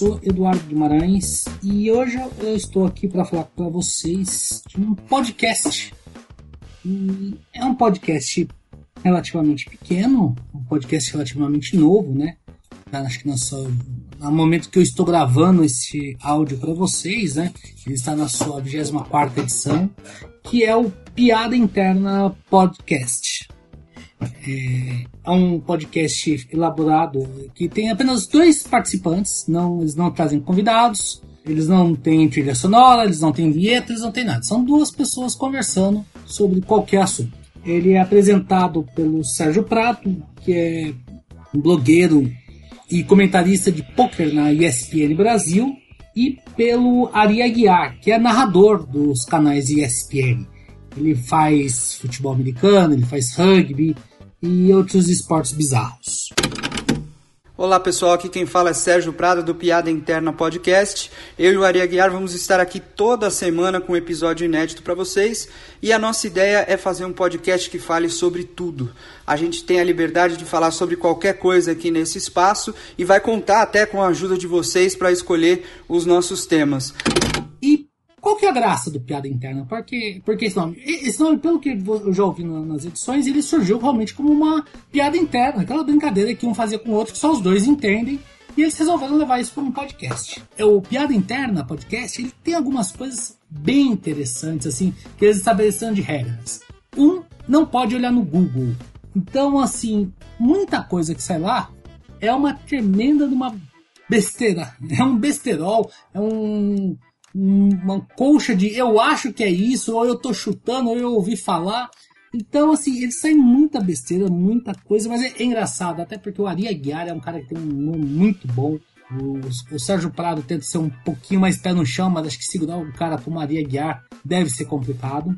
Sou Eduardo Guimarães e hoje eu estou aqui para falar para vocês de um podcast. E é um podcast relativamente pequeno, um podcast relativamente novo, né? Acho que no momento que eu estou gravando esse áudio para vocês, né? Ele está na sua 24 edição, que é o Piada Interna Podcast. É, é um podcast elaborado que tem apenas dois participantes, não, eles não trazem convidados, eles não têm trilha sonora, eles não têm vinheta, eles não têm nada. São duas pessoas conversando sobre qualquer assunto. Ele é apresentado pelo Sérgio Prato, que é um blogueiro e comentarista de poker na ESPN Brasil, e pelo Ari Aguiar, que é narrador dos canais ESPN. Ele faz futebol americano, ele faz rugby, e outros esportes bizarros. Olá pessoal, aqui quem fala é Sérgio Prado do Piada Interna Podcast. Eu e o Ari Aguiar vamos estar aqui toda semana com um episódio inédito para vocês e a nossa ideia é fazer um podcast que fale sobre tudo. A gente tem a liberdade de falar sobre qualquer coisa aqui nesse espaço e vai contar até com a ajuda de vocês para escolher os nossos temas. Que é a graça do Piada Interna? Porque, porque esse nome? Esse nome, pelo que eu já ouvi nas edições, ele surgiu realmente como uma piada interna, aquela brincadeira que um fazia com o outro, que só os dois entendem, e eles resolveram levar isso para um podcast. É, o Piada Interna Podcast, ele tem algumas coisas bem interessantes, assim, que eles estabeleceram de regras. Um, não pode olhar no Google. Então, assim, muita coisa que sai lá é uma tremenda de uma besteira. É um besterol, é um uma colcha de eu acho que é isso, ou eu tô chutando, ou eu ouvi falar. Então, assim, eles saem muita besteira, muita coisa, mas é, é engraçado, até porque o Ari Aguiar é um cara que tem um nome muito bom. O, o, Sérgio Prado tenta ser um pouquinho mais pé no chão, mas acho que segurar um cara como Ari Aguiar deve ser complicado.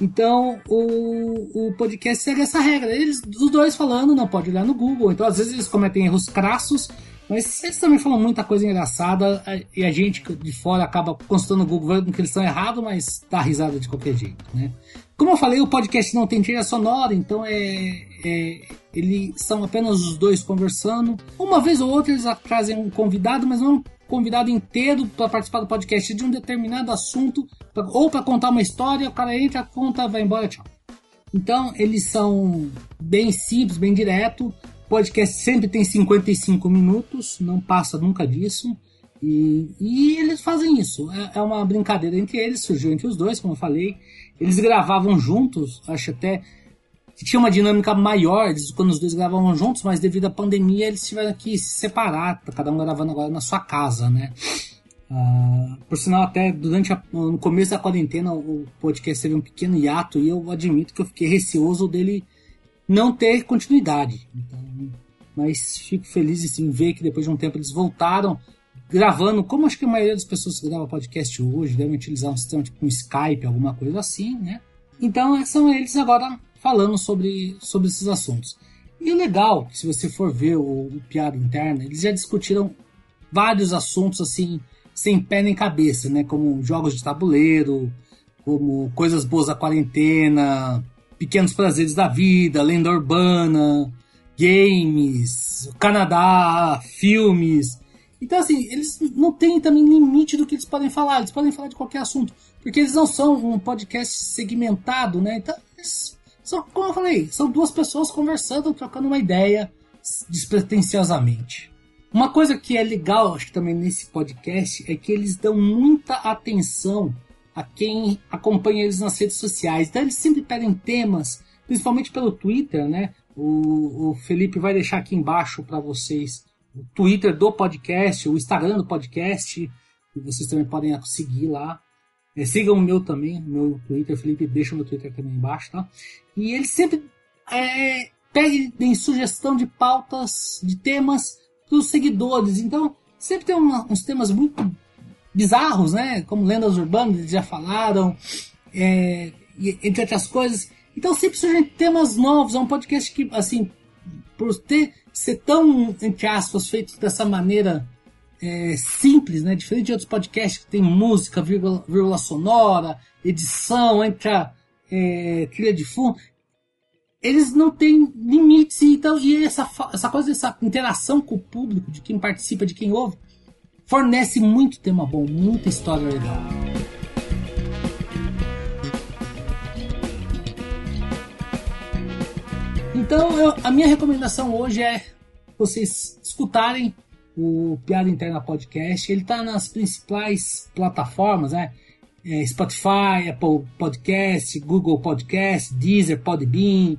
Então, o, o podcast segue essa regra. Eles, os dois falando, não pode olhar no Google. Então, às vezes, eles cometem erros crassos, mas eles também falam muita coisa engraçada e a gente de fora acaba consultando o Google vendo que eles estão errados, mas dá risada de qualquer jeito, né? Como eu falei, o podcast não tem trilha sonora, então é, é eles são apenas os dois conversando. Uma vez ou outra eles trazem um convidado, mas não um convidado inteiro para participar do podcast de um determinado assunto, pra, ou para contar uma história, o cara entra, conta, vai embora, tchau. Então eles são bem simples, bem direto podcast sempre tem 55 minutos, não passa nunca disso. E, e eles fazem isso. É, é, uma brincadeira entre eles, surgiu entre os dois, como eu falei. Eles gravavam juntos, acho até que tinha uma dinâmica maior quando os dois gravavam juntos, mas devido à pandemia eles tiveram que se separar, cada um gravando agora na sua casa, né? Uh, por sinal, até durante a, no começo da quarentena o podcast teve um pequeno hiato e eu admito que eu fiquei receoso dele não ter continuidade. Então, mas fico feliz em ver que depois de um tempo eles voltaram gravando, como acho que a maioria das pessoas que gravam podcast hoje devem utilizar um sistema tipo um Skype, alguma coisa assim, né? Então são eles agora falando sobre, sobre esses assuntos. E o legal, se você for ver o, o Piada Interna, eles já discutiram vários assuntos assim, sem pé nem cabeça, né? Como jogos de tabuleiro, como coisas boas da quarentena, pequenos prazeres da vida, lenda urbana, games, Canadá, filmes. Então, assim, eles não têm também limite do que eles podem falar, eles podem falar de qualquer assunto, porque eles não são um podcast segmentado, né? Então, eles são, como eu falei, são duas pessoas conversando, trocando uma ideia despretensiosamente. Uma coisa que é legal, acho que também nesse podcast, é que eles dão muita atenção a quem acompanha eles nas redes sociais. Então eles sempre pedem temas, principalmente pelo Twitter, né? O, o Felipe vai deixar aqui embaixo para vocês o Twitter do podcast, o Instagram do podcast, e vocês também podem seguir lá. É, sigam o meu também, meu Twitter, Felipe, deixa o meu Twitter também embaixo, tá? E eles sempre é, pedem sugestão de pautas, de temas dos seguidores. Então, sempre tem uma, uns temas muito bizarros, né? Como lendas urbanas, eles já falaram, é, entre outras coisas. Então sempre surgem temas novos. É um podcast que, assim, por ter ser tão, entre aspas, feito dessa maneira é, simples, né? Diferente de outros podcasts que tem música, vírgula, vírgula sonora, edição, entra é, trilha de fundo. Eles não têm limites, então, e essa, essa coisa, essa interação com o público, de quem participa, de quem ouve, fornece muito tema bom, muita história legal. Então, eu, a minha recomendação hoje é vocês escutarem o Piada Interna Podcast. Ele está nas principais plataformas, né? É, Spotify, Apple Podcast, Google Podcast, Deezer, Podbean,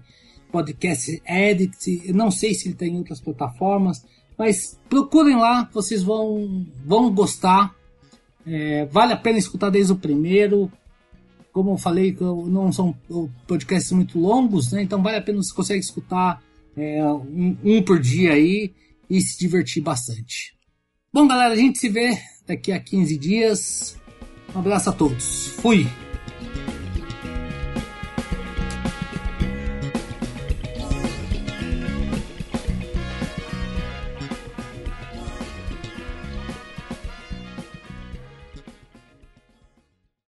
Podcast Edit. Eu não sei se ele tem outras plataformas, mas procurem lá, vocês vão, vão gostar. É, vale a pena escutar desde o primeiro. Como eu falei, não são podcasts muito longos, né? Então vale a pena você consegue escutar é, um, um por dia aí e se divertir bastante. Bom, galera, a gente se vê daqui a 15 dias. Um abraço a todos. Fui!